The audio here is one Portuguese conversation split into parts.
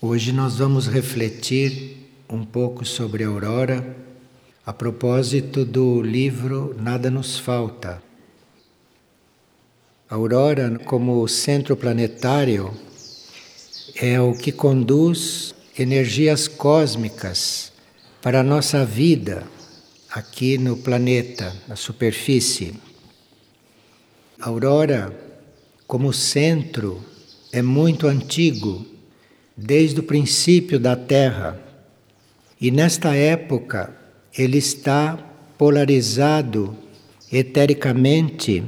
Hoje nós vamos refletir um pouco sobre a aurora a propósito do livro Nada nos falta. A aurora, como centro planetário, é o que conduz energias cósmicas para a nossa vida aqui no planeta, na superfície. A aurora, como centro, é muito antigo desde o princípio da Terra. E nesta época ele está polarizado etericamente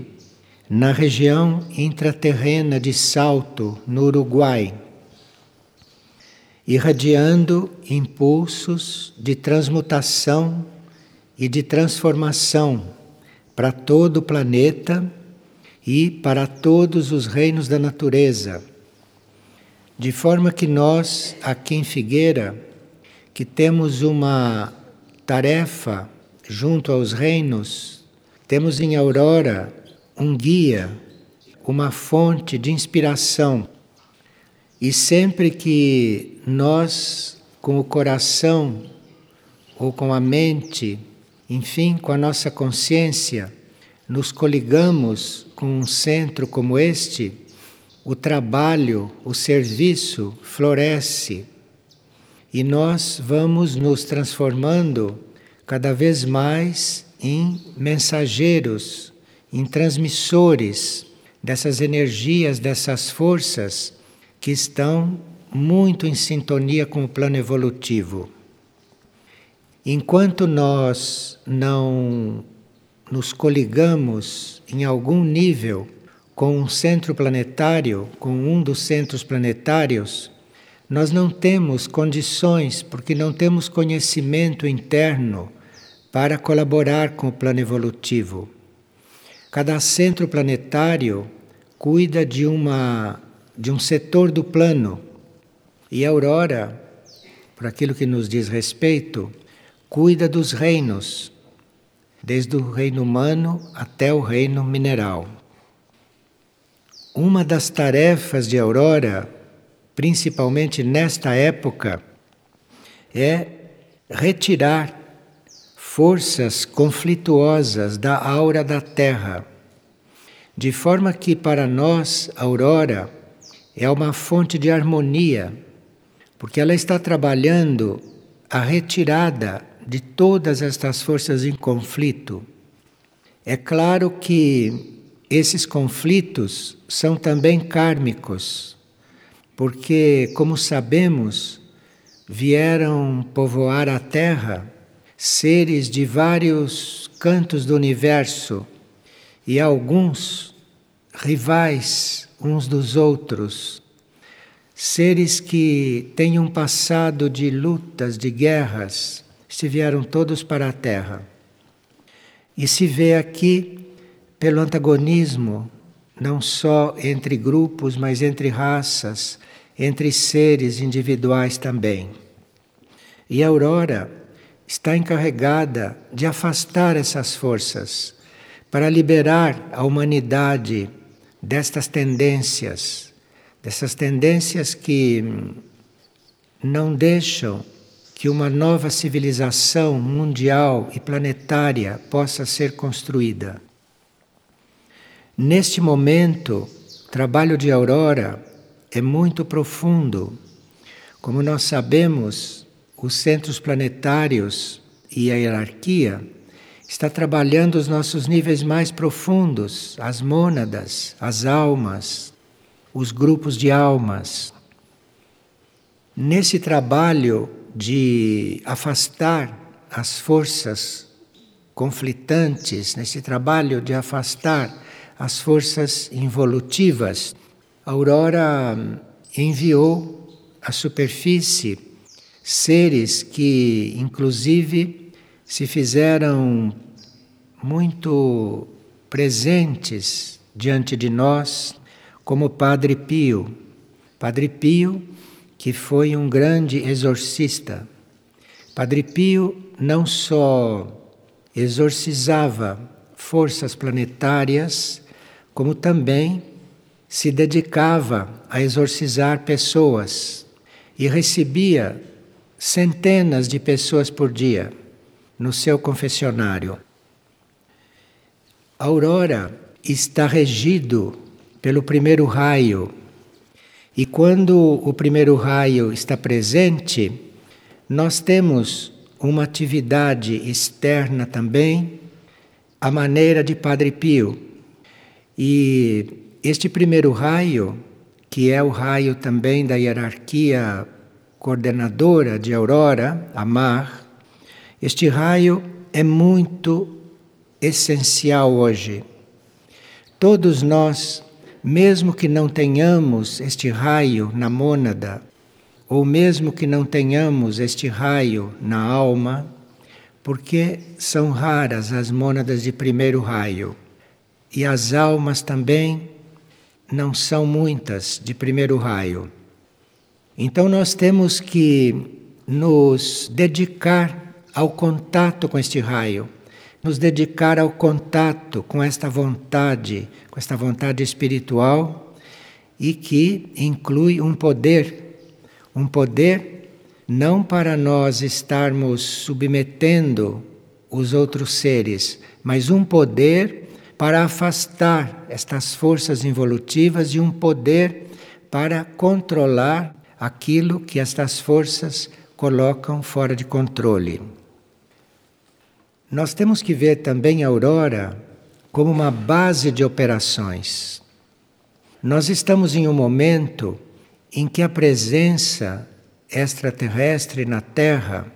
na região intraterrena de Salto, no Uruguai, irradiando impulsos de transmutação e de transformação para todo o planeta e para todos os reinos da natureza de forma que nós, aqui em Figueira, que temos uma tarefa junto aos reinos, temos em Aurora um guia, uma fonte de inspiração. E sempre que nós, com o coração ou com a mente, enfim, com a nossa consciência, nos coligamos com um centro como este, o trabalho, o serviço floresce e nós vamos nos transformando cada vez mais em mensageiros, em transmissores dessas energias, dessas forças que estão muito em sintonia com o plano evolutivo. Enquanto nós não nos coligamos em algum nível com um centro planetário, com um dos centros planetários, nós não temos condições, porque não temos conhecimento interno para colaborar com o plano evolutivo. Cada centro planetário cuida de uma de um setor do plano. E a aurora, por aquilo que nos diz respeito, cuida dos reinos, desde o reino humano até o reino mineral. Uma das tarefas de Aurora, principalmente nesta época, é retirar forças conflituosas da aura da Terra, de forma que para nós aurora é uma fonte de harmonia, porque ela está trabalhando a retirada de todas estas forças em conflito. É claro que esses conflitos são também kármicos, porque, como sabemos, vieram povoar a Terra seres de vários cantos do universo e alguns rivais uns dos outros, seres que têm um passado de lutas, de guerras, se vieram todos para a Terra. E se vê aqui pelo antagonismo, não só entre grupos, mas entre raças, entre seres individuais também. E a Aurora está encarregada de afastar essas forças para liberar a humanidade destas tendências, dessas tendências que não deixam que uma nova civilização mundial e planetária possa ser construída. Neste momento, trabalho de Aurora é muito profundo. Como nós sabemos, os centros planetários e a hierarquia está trabalhando os nossos níveis mais profundos, as mônadas, as almas, os grupos de almas. Nesse trabalho de afastar as forças conflitantes, nesse trabalho de afastar as forças involutivas, a Aurora enviou à superfície seres que, inclusive, se fizeram muito presentes diante de nós, como Padre Pio. Padre Pio, que foi um grande exorcista. Padre Pio não só exorcizava forças planetárias, como também se dedicava a exorcizar pessoas. e recebia centenas de pessoas por dia no seu confessionário. A aurora está regido pelo primeiro raio. E quando o primeiro raio está presente, nós temos uma atividade externa também, a maneira de Padre Pio. E este primeiro raio, que é o raio também da hierarquia coordenadora de Aurora, Amar, este raio é muito essencial hoje. Todos nós, mesmo que não tenhamos este raio na mônada, ou mesmo que não tenhamos este raio na alma, porque são raras as mônadas de primeiro raio, e as almas também não são muitas de primeiro raio. Então nós temos que nos dedicar ao contato com este raio, nos dedicar ao contato com esta vontade, com esta vontade espiritual e que inclui um poder um poder não para nós estarmos submetendo os outros seres, mas um poder para afastar estas forças involutivas e um poder para controlar aquilo que estas forças colocam fora de controle. Nós temos que ver também a aurora como uma base de operações. Nós estamos em um momento em que a presença extraterrestre na Terra,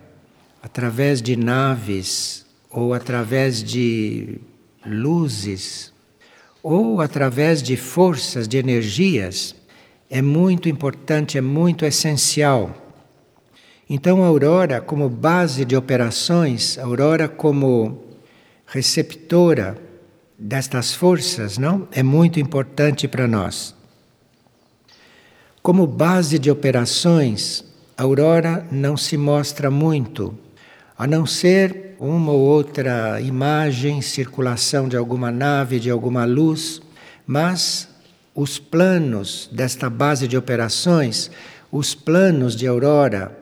através de naves ou através de luzes ou através de forças, de energias, é muito importante, é muito essencial. Então, a aurora, como base de operações, a aurora, como receptora destas forças, não? É muito importante para nós. Como base de operações, a aurora não se mostra muito, a não ser uma ou outra imagem, circulação de alguma nave, de alguma luz, mas os planos desta base de operações, os planos de aurora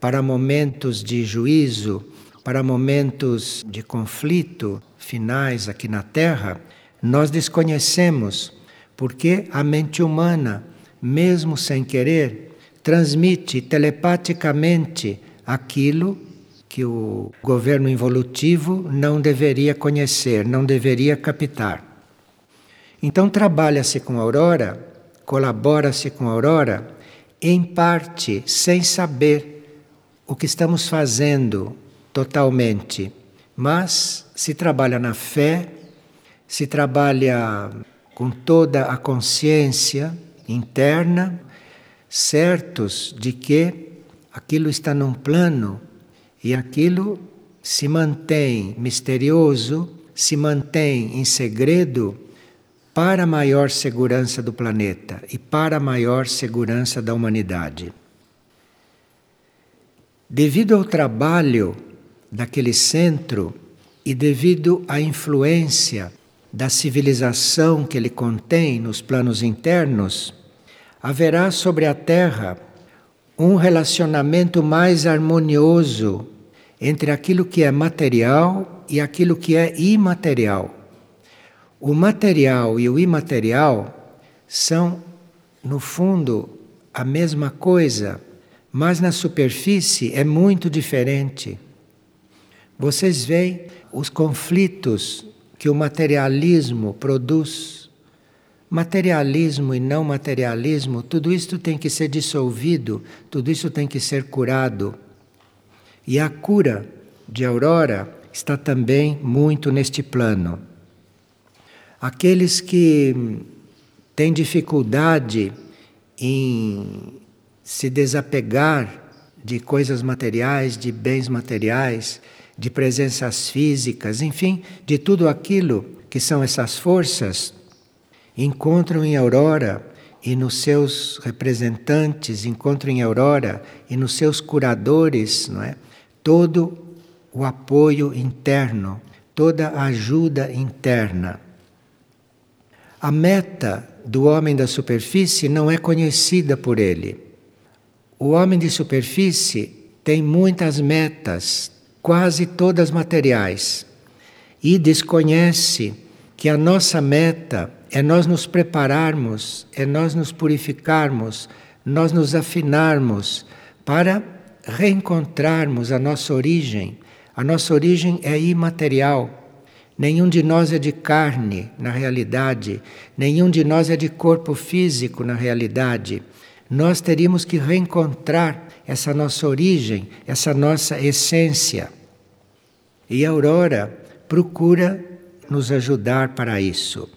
para momentos de juízo, para momentos de conflito finais aqui na Terra, nós desconhecemos, porque a mente humana mesmo sem querer, transmite telepaticamente aquilo que o governo involutivo não deveria conhecer, não deveria captar. Então trabalha-se com a aurora, colabora-se com a aurora, em parte sem saber o que estamos fazendo totalmente, mas se trabalha na fé, se trabalha com toda a consciência interna, certos de que aquilo está num plano e aquilo se mantém misterioso, se mantém em segredo para a maior segurança do planeta e para a maior segurança da humanidade. Devido ao trabalho daquele centro e devido à influência da civilização que ele contém nos planos internos, haverá sobre a Terra um relacionamento mais harmonioso entre aquilo que é material e aquilo que é imaterial. O material e o imaterial são, no fundo, a mesma coisa, mas na superfície é muito diferente. Vocês veem os conflitos que o materialismo produz Materialismo e não materialismo, tudo isso tem que ser dissolvido, tudo isso tem que ser curado. E a cura de Aurora está também muito neste plano. Aqueles que têm dificuldade em se desapegar de coisas materiais, de bens materiais, de presenças físicas, enfim, de tudo aquilo que são essas forças encontram em Aurora e nos seus representantes, encontram em Aurora e nos seus curadores, não é? Todo o apoio interno, toda a ajuda interna. A meta do homem da superfície não é conhecida por ele. O homem de superfície tem muitas metas, quase todas materiais, e desconhece que a nossa meta é nós nos prepararmos, é nós nos purificarmos, nós nos afinarmos para reencontrarmos a nossa origem. A nossa origem é imaterial. Nenhum de nós é de carne na realidade, nenhum de nós é de corpo físico na realidade. Nós teríamos que reencontrar essa nossa origem, essa nossa essência. E a Aurora procura nos ajudar para isso.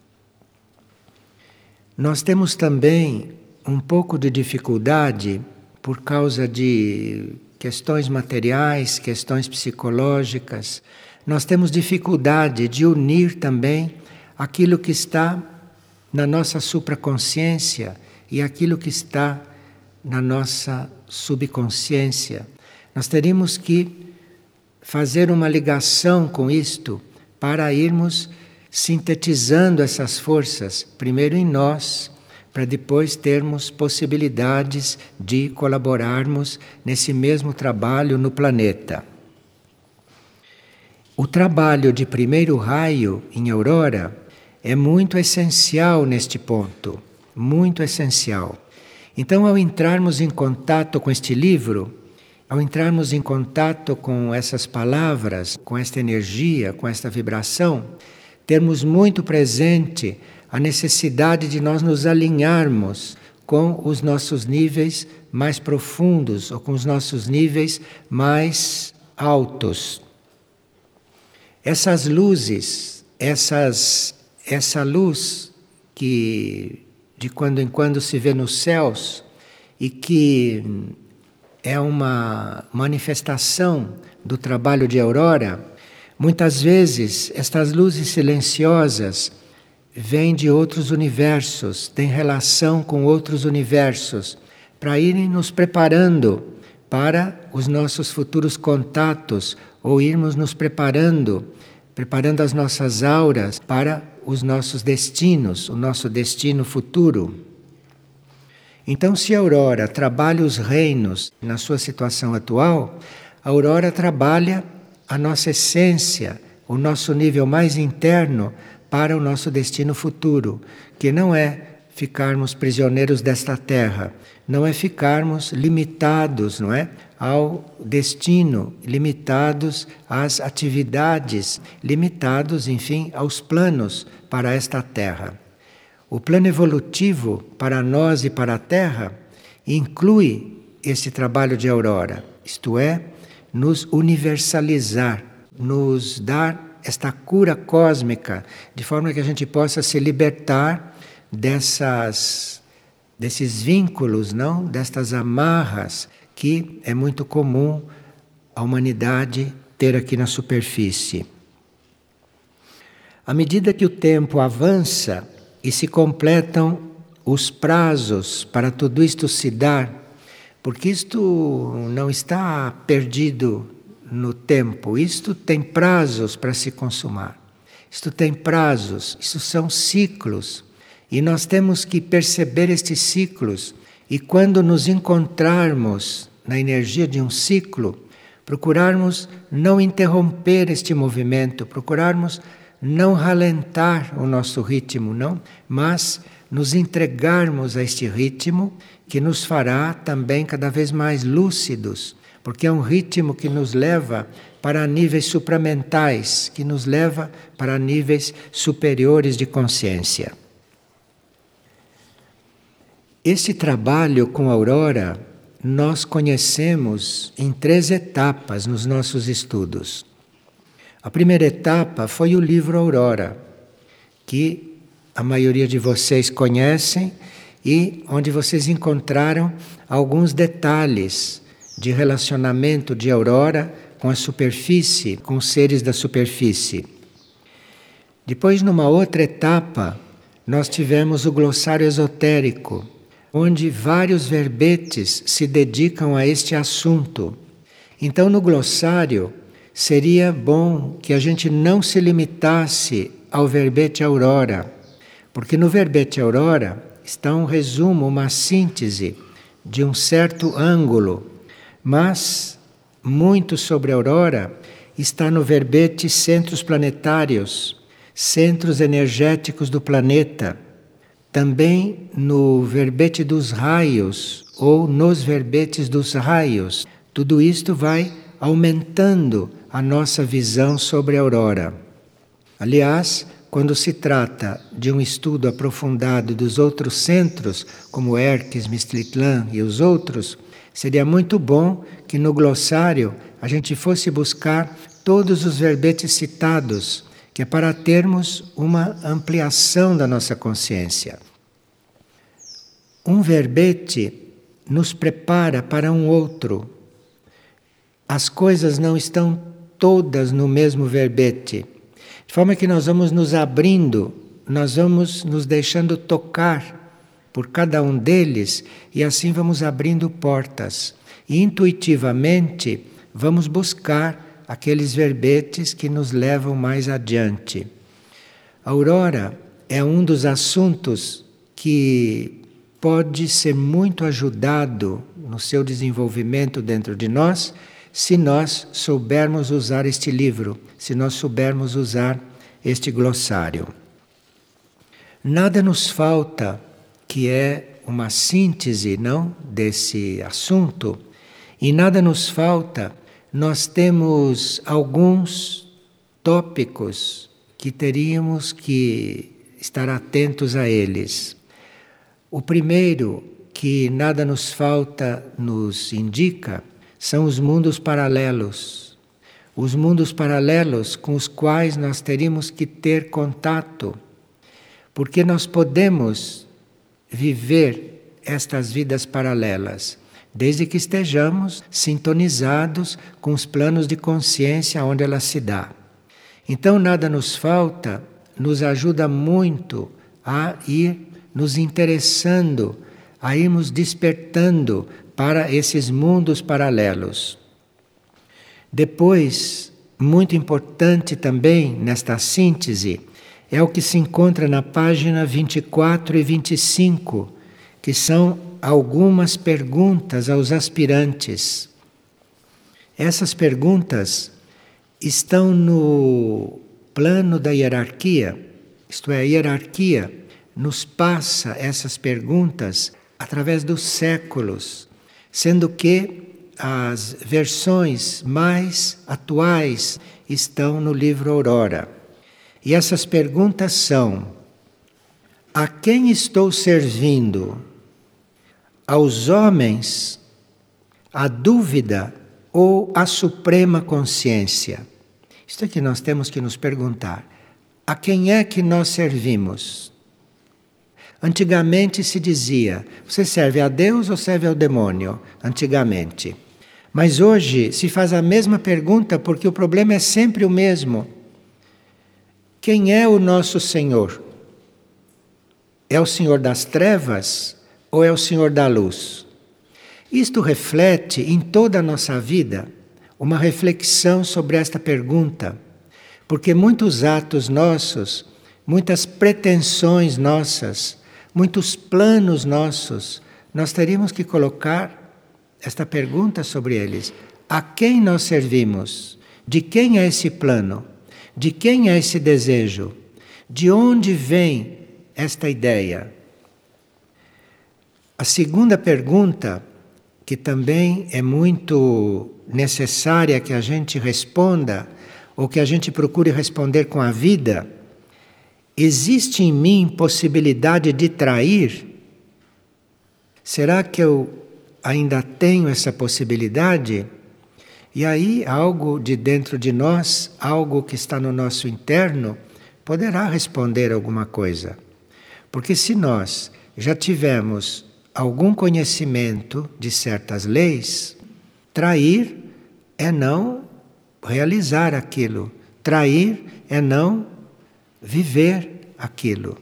Nós temos também um pouco de dificuldade por causa de questões materiais, questões psicológicas. Nós temos dificuldade de unir também aquilo que está na nossa supraconsciência e aquilo que está na nossa subconsciência. Nós teríamos que fazer uma ligação com isto para irmos sintetizando essas forças, primeiro em nós, para depois termos possibilidades de colaborarmos nesse mesmo trabalho no planeta. O trabalho de primeiro raio em Aurora é muito essencial neste ponto, muito essencial. Então, ao entrarmos em contato com este livro, ao entrarmos em contato com essas palavras, com esta energia, com esta vibração, termos muito presente a necessidade de nós nos alinharmos com os nossos níveis mais profundos ou com os nossos níveis mais altos. Essas luzes, essas essa luz que de quando em quando se vê nos céus e que é uma manifestação do trabalho de Aurora, muitas vezes estas luzes silenciosas vêm de outros universos, têm relação com outros universos, para irem nos preparando para os nossos futuros contatos ou irmos nos preparando, preparando as nossas auras para os nossos destinos, o nosso destino futuro. Então, se a Aurora trabalha os reinos na sua situação atual, a Aurora trabalha a nossa essência, o nosso nível mais interno para o nosso destino futuro, que não é ficarmos prisioneiros desta terra, não é ficarmos limitados, não é, ao destino, limitados às atividades, limitados, enfim, aos planos para esta terra. O plano evolutivo para nós e para a terra inclui esse trabalho de aurora, isto é, nos universalizar, nos dar esta cura cósmica, de forma que a gente possa se libertar dessas desses vínculos, não, destas amarras que é muito comum a humanidade ter aqui na superfície. À medida que o tempo avança e se completam os prazos para tudo isto se dar, porque isto não está perdido no tempo, isto tem prazos para se consumar. Isto tem prazos, isso são ciclos. E nós temos que perceber estes ciclos e quando nos encontrarmos na energia de um ciclo, procurarmos não interromper este movimento, procurarmos não ralentar o nosso ritmo, não, mas nos entregarmos a este ritmo que nos fará também cada vez mais lúcidos, porque é um ritmo que nos leva para níveis supramentais, que nos leva para níveis superiores de consciência. Esse trabalho com a aurora nós conhecemos em três etapas nos nossos estudos. A primeira etapa foi o livro Aurora, que a maioria de vocês conhecem e onde vocês encontraram alguns detalhes de relacionamento de Aurora com a superfície, com os seres da superfície. Depois, numa outra etapa, nós tivemos o glossário esotérico, onde vários verbetes se dedicam a este assunto. Então, no glossário, seria bom que a gente não se limitasse ao verbete aurora, porque no verbete aurora está um resumo, uma síntese de um certo ângulo, mas muito sobre a aurora está no verbete centros planetários, centros energéticos do planeta, também no verbete dos raios ou nos verbetes dos raios. Tudo isto vai aumentando a nossa visão sobre a aurora. Aliás, quando se trata de um estudo aprofundado dos outros centros, como Erques, Mistritlan e os outros, seria muito bom que no glossário a gente fosse buscar todos os verbetes citados, que é para termos uma ampliação da nossa consciência. Um verbete nos prepara para um outro. As coisas não estão todas no mesmo verbete. De forma que nós vamos nos abrindo, nós vamos nos deixando tocar por cada um deles e assim vamos abrindo portas. E intuitivamente vamos buscar aqueles verbetes que nos levam mais adiante. A aurora é um dos assuntos que pode ser muito ajudado no seu desenvolvimento dentro de nós se nós soubermos usar este livro, se nós soubermos usar este glossário. Nada nos falta que é uma síntese, não, desse assunto, e nada nos falta. Nós temos alguns tópicos que teríamos que estar atentos a eles. O primeiro que nada nos falta nos indica são os mundos paralelos. Os mundos paralelos com os quais nós teríamos que ter contato, porque nós podemos viver estas vidas paralelas, desde que estejamos sintonizados com os planos de consciência onde ela se dá. Então, nada nos falta, nos ajuda muito a ir nos interessando, a irmos despertando para esses mundos paralelos. Depois, muito importante também nesta síntese, é o que se encontra na página 24 e 25, que são algumas perguntas aos aspirantes. Essas perguntas estão no plano da hierarquia, isto é, a hierarquia nos passa essas perguntas através dos séculos sendo que as versões mais atuais estão no livro Aurora. E essas perguntas são: a quem estou servindo? Aos homens, a dúvida ou a suprema consciência? Isto é que nós temos que nos perguntar: a quem é que nós servimos? Antigamente se dizia: você serve a Deus ou serve ao demônio? Antigamente. Mas hoje se faz a mesma pergunta porque o problema é sempre o mesmo. Quem é o nosso Senhor? É o Senhor das trevas ou é o Senhor da luz? Isto reflete em toda a nossa vida uma reflexão sobre esta pergunta, porque muitos atos nossos, muitas pretensões nossas, muitos planos nossos, nós teríamos que colocar esta pergunta sobre eles: a quem nós servimos? De quem é esse plano? De quem é esse desejo? De onde vem esta ideia? A segunda pergunta, que também é muito necessária que a gente responda, ou que a gente procure responder com a vida, Existe em mim possibilidade de trair? Será que eu ainda tenho essa possibilidade? E aí, algo de dentro de nós, algo que está no nosso interno, poderá responder alguma coisa. Porque se nós já tivemos algum conhecimento de certas leis, trair é não realizar aquilo, trair é não viver aquilo.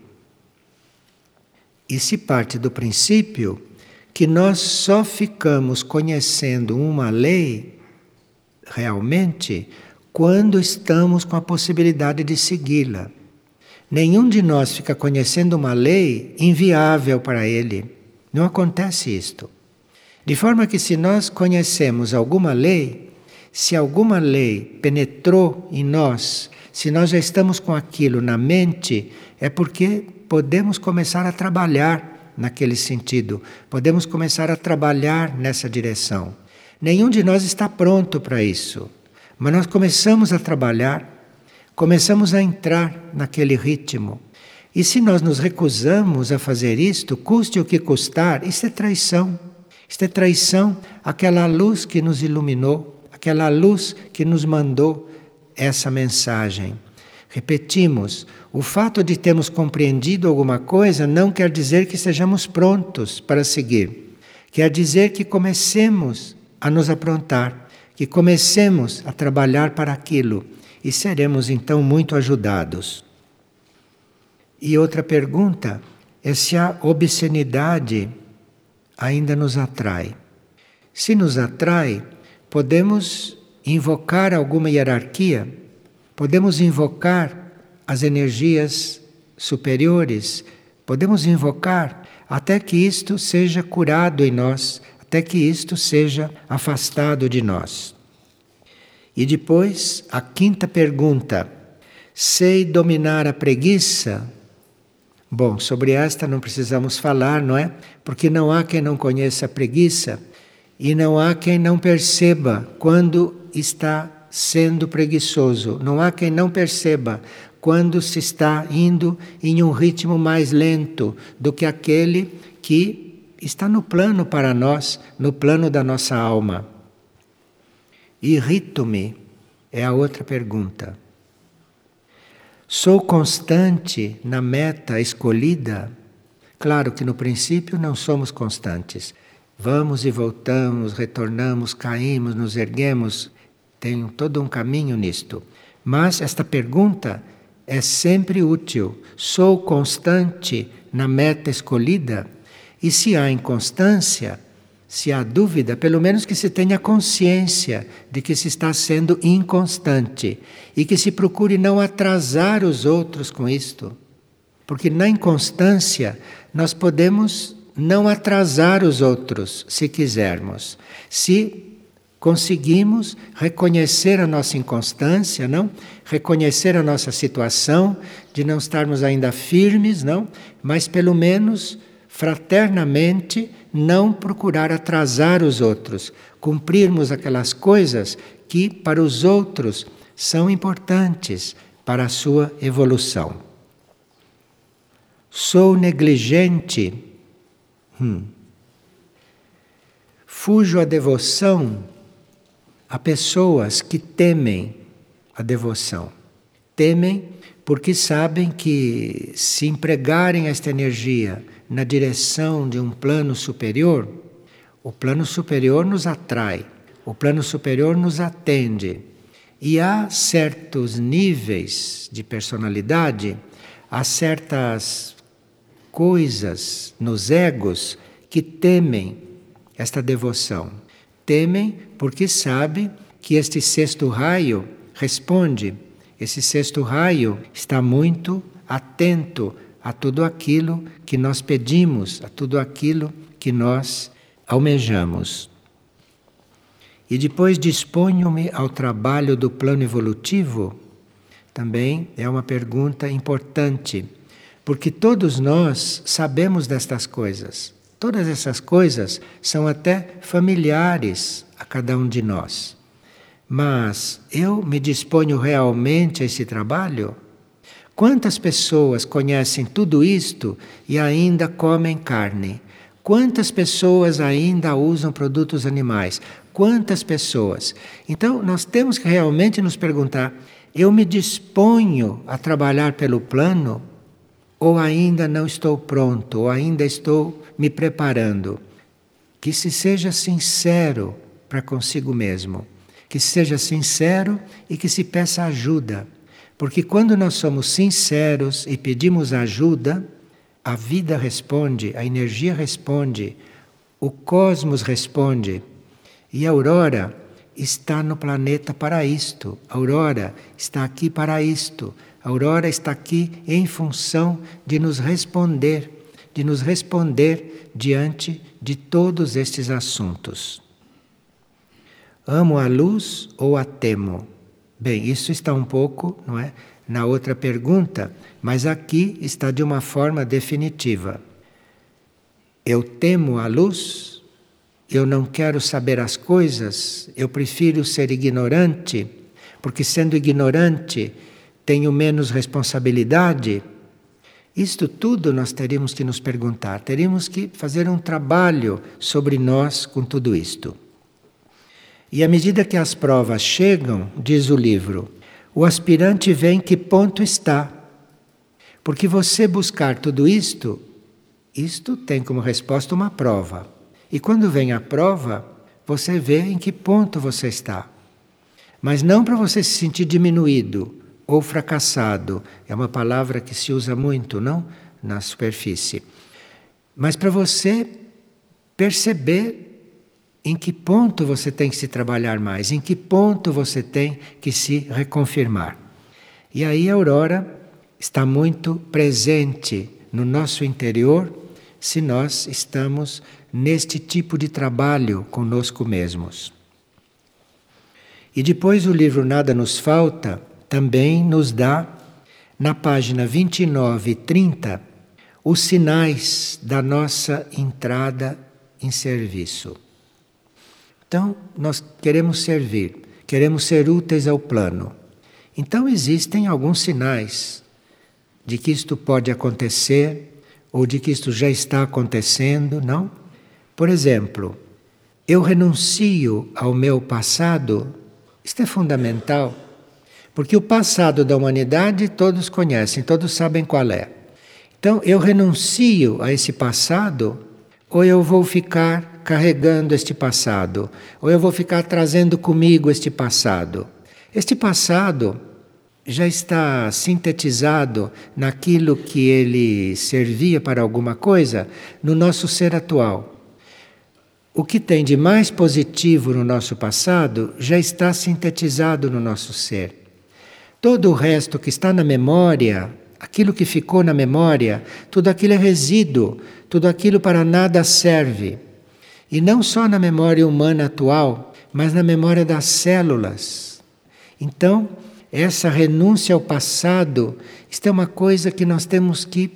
E se parte do princípio que nós só ficamos conhecendo uma lei realmente quando estamos com a possibilidade de segui-la. Nenhum de nós fica conhecendo uma lei inviável para ele. Não acontece isto. De forma que, se nós conhecemos alguma lei, se alguma lei penetrou em nós, se nós já estamos com aquilo na mente, é porque podemos começar a trabalhar naquele sentido, podemos começar a trabalhar nessa direção. Nenhum de nós está pronto para isso, mas nós começamos a trabalhar, começamos a entrar naquele ritmo. E se nós nos recusamos a fazer isto, custe o que custar, isso é traição. Isto é traição àquela luz que nos iluminou, aquela luz que nos mandou essa mensagem. Repetimos, o fato de termos compreendido alguma coisa não quer dizer que estejamos prontos para seguir. Quer dizer que comecemos a nos aprontar, que comecemos a trabalhar para aquilo e seremos então muito ajudados. E outra pergunta é se a obscenidade ainda nos atrai. Se nos atrai, podemos invocar alguma hierarquia, podemos invocar as energias superiores, podemos invocar até que isto seja curado em nós, até que isto seja afastado de nós. E depois, a quinta pergunta: sei dominar a preguiça? Bom, sobre esta não precisamos falar, não é? Porque não há quem não conheça a preguiça e não há quem não perceba quando está sendo preguiçoso. Não há quem não perceba quando se está indo em um ritmo mais lento do que aquele que está no plano para nós, no plano da nossa alma. Irrito-me é a outra pergunta. Sou constante na meta escolhida? Claro que no princípio não somos constantes. Vamos e voltamos, retornamos, caímos, nos erguemos. Tem todo um caminho nisto. Mas esta pergunta é sempre útil. Sou constante na meta escolhida? E se há inconstância, se há dúvida, pelo menos que se tenha consciência de que se está sendo inconstante e que se procure não atrasar os outros com isto. Porque na inconstância nós podemos não atrasar os outros, se quisermos. Se conseguimos reconhecer a nossa inconstância, não? Reconhecer a nossa situação de não estarmos ainda firmes, não? Mas pelo menos fraternamente não procurar atrasar os outros, cumprirmos aquelas coisas que para os outros são importantes para a sua evolução. Sou negligente. Hum. Fujo a devoção a pessoas que temem a devoção. Temem porque sabem que se empregarem esta energia na direção de um plano superior, o plano superior nos atrai, o plano superior nos atende. E há certos níveis de personalidade, há certas coisas nos egos que temem esta devoção. Temem porque sabem que este sexto raio responde. Esse sexto raio está muito atento a tudo aquilo que nós pedimos, a tudo aquilo que nós almejamos. E depois disponho-me ao trabalho do plano evolutivo? Também é uma pergunta importante, porque todos nós sabemos destas coisas. Todas essas coisas são até familiares a cada um de nós. Mas eu me disponho realmente a esse trabalho? Quantas pessoas conhecem tudo isto e ainda comem carne? Quantas pessoas ainda usam produtos animais? Quantas pessoas? Então, nós temos que realmente nos perguntar: eu me disponho a trabalhar pelo plano? Ou ainda não estou pronto? Ou ainda estou me preparando? Que se seja sincero para consigo mesmo. Que seja sincero e que se peça ajuda porque quando nós somos sinceros e pedimos ajuda, a vida responde, a energia responde, o cosmos responde. E a aurora está no planeta para isto. A aurora está aqui para isto. A aurora está aqui em função de nos responder, de nos responder diante de todos estes assuntos. Amo a luz ou a temo? Bem, isso está um pouco, não é, na outra pergunta, mas aqui está de uma forma definitiva. Eu temo a luz, eu não quero saber as coisas, eu prefiro ser ignorante, porque sendo ignorante tenho menos responsabilidade. Isto tudo nós teríamos que nos perguntar, teríamos que fazer um trabalho sobre nós com tudo isto. E à medida que as provas chegam, diz o livro, o aspirante vê em que ponto está. Porque você buscar tudo isto, isto tem como resposta uma prova. E quando vem a prova, você vê em que ponto você está. Mas não para você se sentir diminuído ou fracassado. É uma palavra que se usa muito, não? Na superfície. Mas para você perceber em que ponto você tem que se trabalhar mais, em que ponto você tem que se reconfirmar. E aí a aurora está muito presente no nosso interior se nós estamos neste tipo de trabalho conosco mesmos. E depois o livro Nada Nos Falta também nos dá, na página 29 e 30, os sinais da nossa entrada em serviço. Então, nós queremos servir, queremos ser úteis ao plano. Então, existem alguns sinais de que isto pode acontecer ou de que isto já está acontecendo, não? Por exemplo, eu renuncio ao meu passado, isto é fundamental, porque o passado da humanidade todos conhecem, todos sabem qual é. Então, eu renuncio a esse passado ou eu vou ficar carregando este passado, ou eu vou ficar trazendo comigo este passado. Este passado já está sintetizado naquilo que ele servia para alguma coisa no nosso ser atual. O que tem de mais positivo no nosso passado já está sintetizado no nosso ser. Todo o resto que está na memória, aquilo que ficou na memória, tudo aquilo é resíduo, tudo aquilo para nada serve. E não só na memória humana atual, mas na memória das células. Então, essa renúncia ao passado, isto é uma coisa que nós temos que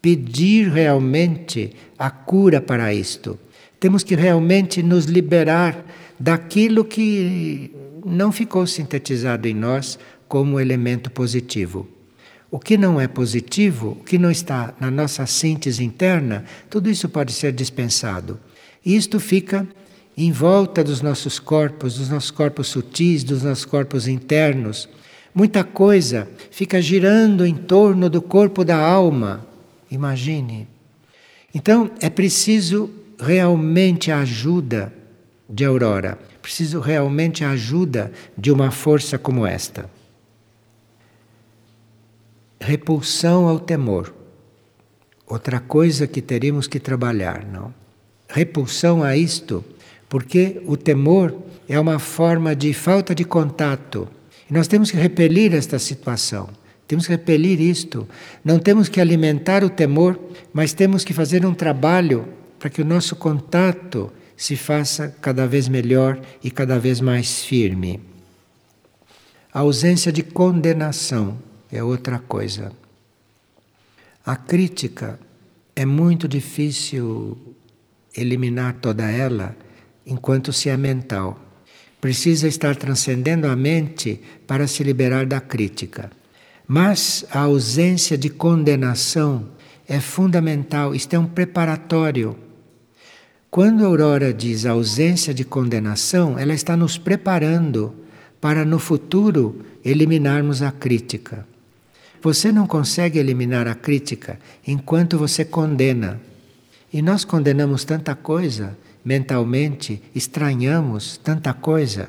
pedir realmente a cura para isto. Temos que realmente nos liberar daquilo que não ficou sintetizado em nós como elemento positivo. O que não é positivo, o que não está na nossa síntese interna, tudo isso pode ser dispensado. Isto fica em volta dos nossos corpos, dos nossos corpos sutis, dos nossos corpos internos. Muita coisa fica girando em torno do corpo da alma. Imagine. Então é preciso realmente a ajuda de Aurora, preciso realmente a ajuda de uma força como esta. Repulsão ao temor. Outra coisa que teríamos que trabalhar, não? Repulsão a isto, porque o temor é uma forma de falta de contato. E nós temos que repelir esta situação. Temos que repelir isto. Não temos que alimentar o temor, mas temos que fazer um trabalho para que o nosso contato se faça cada vez melhor e cada vez mais firme. A ausência de condenação é outra coisa. A crítica é muito difícil eliminar toda ela enquanto se é mental. Precisa estar transcendendo a mente para se liberar da crítica. Mas a ausência de condenação é fundamental, isto é um preparatório. Quando a Aurora diz ausência de condenação, ela está nos preparando para no futuro eliminarmos a crítica. Você não consegue eliminar a crítica enquanto você condena. E nós condenamos tanta coisa mentalmente, estranhamos tanta coisa.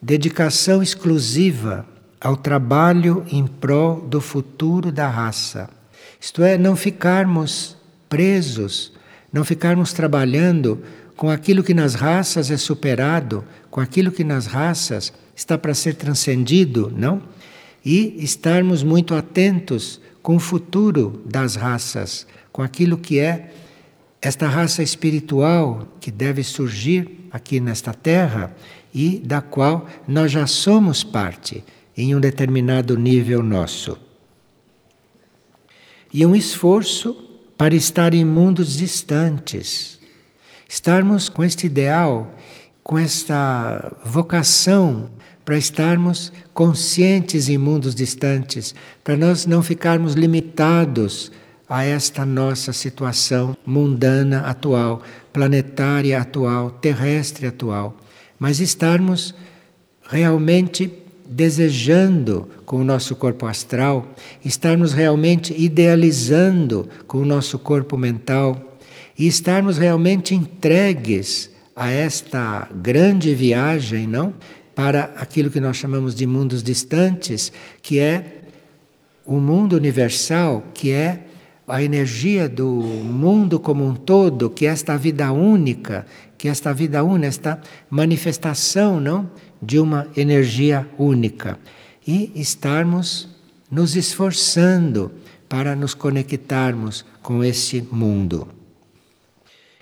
Dedicação exclusiva ao trabalho em prol do futuro da raça. Isto é, não ficarmos presos, não ficarmos trabalhando com aquilo que nas raças é superado, com aquilo que nas raças está para ser transcendido, não? E estarmos muito atentos com o futuro das raças, com aquilo que é esta raça espiritual que deve surgir aqui nesta terra e da qual nós já somos parte em um determinado nível nosso. E um esforço para estar em mundos distantes, estarmos com este ideal, com esta vocação para estarmos conscientes em mundos distantes, para nós não ficarmos limitados a esta nossa situação mundana atual, planetária atual, terrestre atual, mas estarmos realmente desejando com o nosso corpo astral, estarmos realmente idealizando com o nosso corpo mental e estarmos realmente entregues a esta grande viagem, não? Para aquilo que nós chamamos de mundos distantes, que é o mundo universal, que é a energia do mundo como um todo, que é esta vida única, que é esta vida única, esta manifestação, não, de uma energia única e estarmos nos esforçando para nos conectarmos com esse mundo.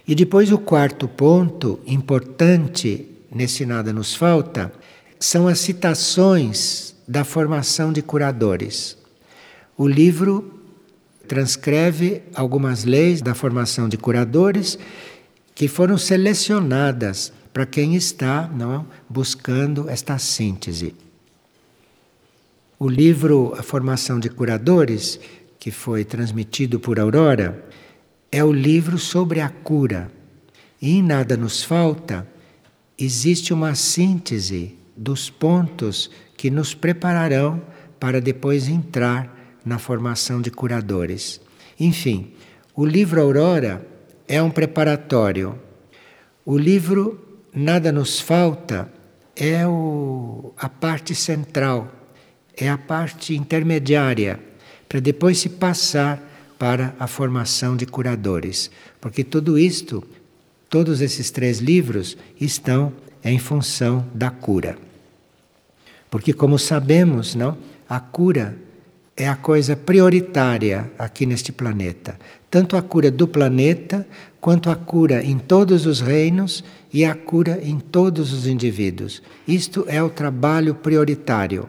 E depois o quarto ponto importante nesse nada nos falta são as citações da formação de curadores. O livro transcreve algumas leis da formação de curadores que foram selecionadas para quem está não, buscando esta síntese. O livro A Formação de Curadores, que foi transmitido por Aurora, é o livro sobre a cura. E em Nada Nos Falta existe uma síntese dos pontos que nos prepararão para depois entrar na formação de curadores. Enfim, o livro Aurora é um preparatório. O livro Nada Nos Falta é o, a parte central, é a parte intermediária, para depois se passar para a formação de curadores. Porque tudo isto, todos esses três livros, estão em função da cura. Porque, como sabemos, não, a cura é a coisa prioritária aqui neste planeta. Tanto a cura do planeta, quanto a cura em todos os reinos e a cura em todos os indivíduos. Isto é o trabalho prioritário.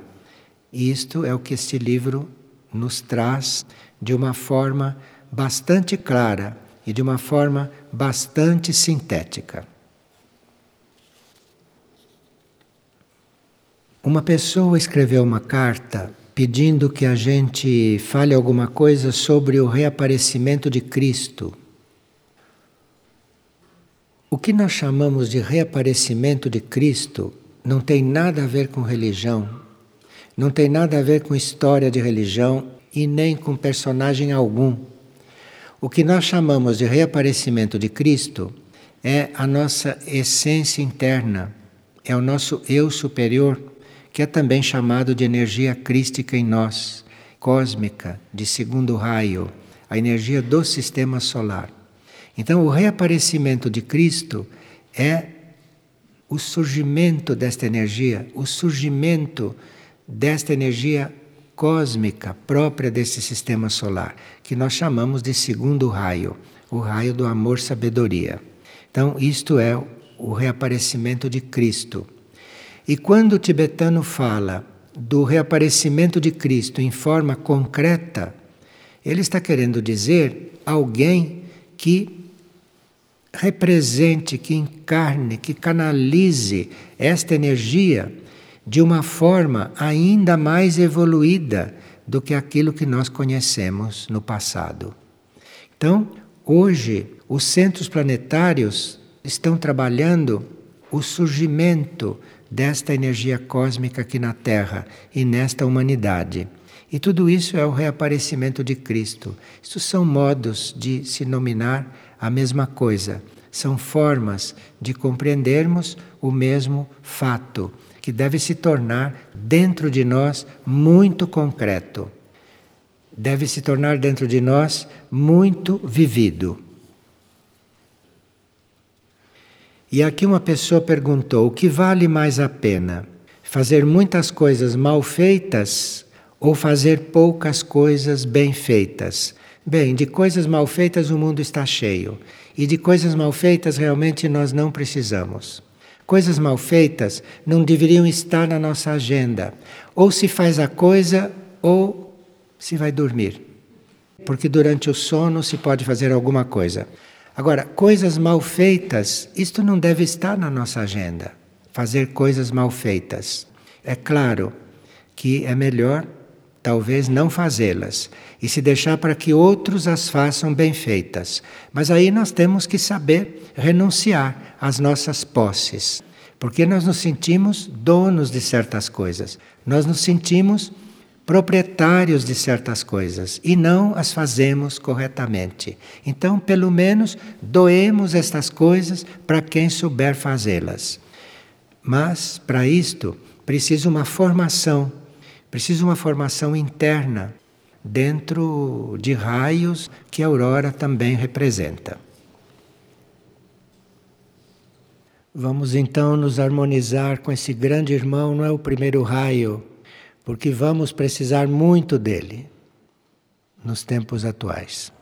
Isto é o que este livro nos traz de uma forma bastante clara e de uma forma bastante sintética. Uma pessoa escreveu uma carta pedindo que a gente fale alguma coisa sobre o reaparecimento de Cristo. O que nós chamamos de reaparecimento de Cristo não tem nada a ver com religião, não tem nada a ver com história de religião e nem com personagem algum. O que nós chamamos de reaparecimento de Cristo é a nossa essência interna, é o nosso eu superior que é também chamado de energia crística em nós, cósmica, de segundo raio, a energia do sistema solar. Então, o reaparecimento de Cristo é o surgimento desta energia, o surgimento desta energia cósmica própria desse sistema solar, que nós chamamos de segundo raio, o raio do amor-sabedoria. Então, isto é o reaparecimento de Cristo. E quando o tibetano fala do reaparecimento de Cristo em forma concreta, ele está querendo dizer alguém que represente, que encarne, que canalize esta energia de uma forma ainda mais evoluída do que aquilo que nós conhecemos no passado. Então, hoje, os centros planetários estão trabalhando o surgimento desta energia cósmica aqui na Terra e nesta humanidade. E tudo isso é o reaparecimento de Cristo. Isso são modos de se nominar a mesma coisa. São formas de compreendermos o mesmo fato, que deve se tornar dentro de nós muito concreto. Deve se tornar dentro de nós muito vivido. E aqui uma pessoa perguntou: o que vale mais a pena? Fazer muitas coisas mal feitas ou fazer poucas coisas bem feitas. Bem, de coisas mal feitas o mundo está cheio, e de coisas mal feitas realmente nós não precisamos. Coisas mal feitas não deveriam estar na nossa agenda. Ou se faz a coisa ou se vai dormir. Porque durante o sono se pode fazer alguma coisa. Agora, coisas mal feitas, isto não deve estar na nossa agenda. Fazer coisas mal feitas. É claro que é melhor talvez não fazê-las e se deixar para que outros as façam bem feitas. Mas aí nós temos que saber renunciar às nossas posses, porque nós nos sentimos donos de certas coisas, nós nos sentimos proprietários de certas coisas e não as fazemos corretamente. Então, pelo menos, doemos estas coisas para quem souber fazê-las. Mas, para isto, precisa uma formação Precisa uma formação interna dentro de raios que a aurora também representa. Vamos então nos harmonizar com esse grande irmão, não é o primeiro raio, porque vamos precisar muito dele nos tempos atuais.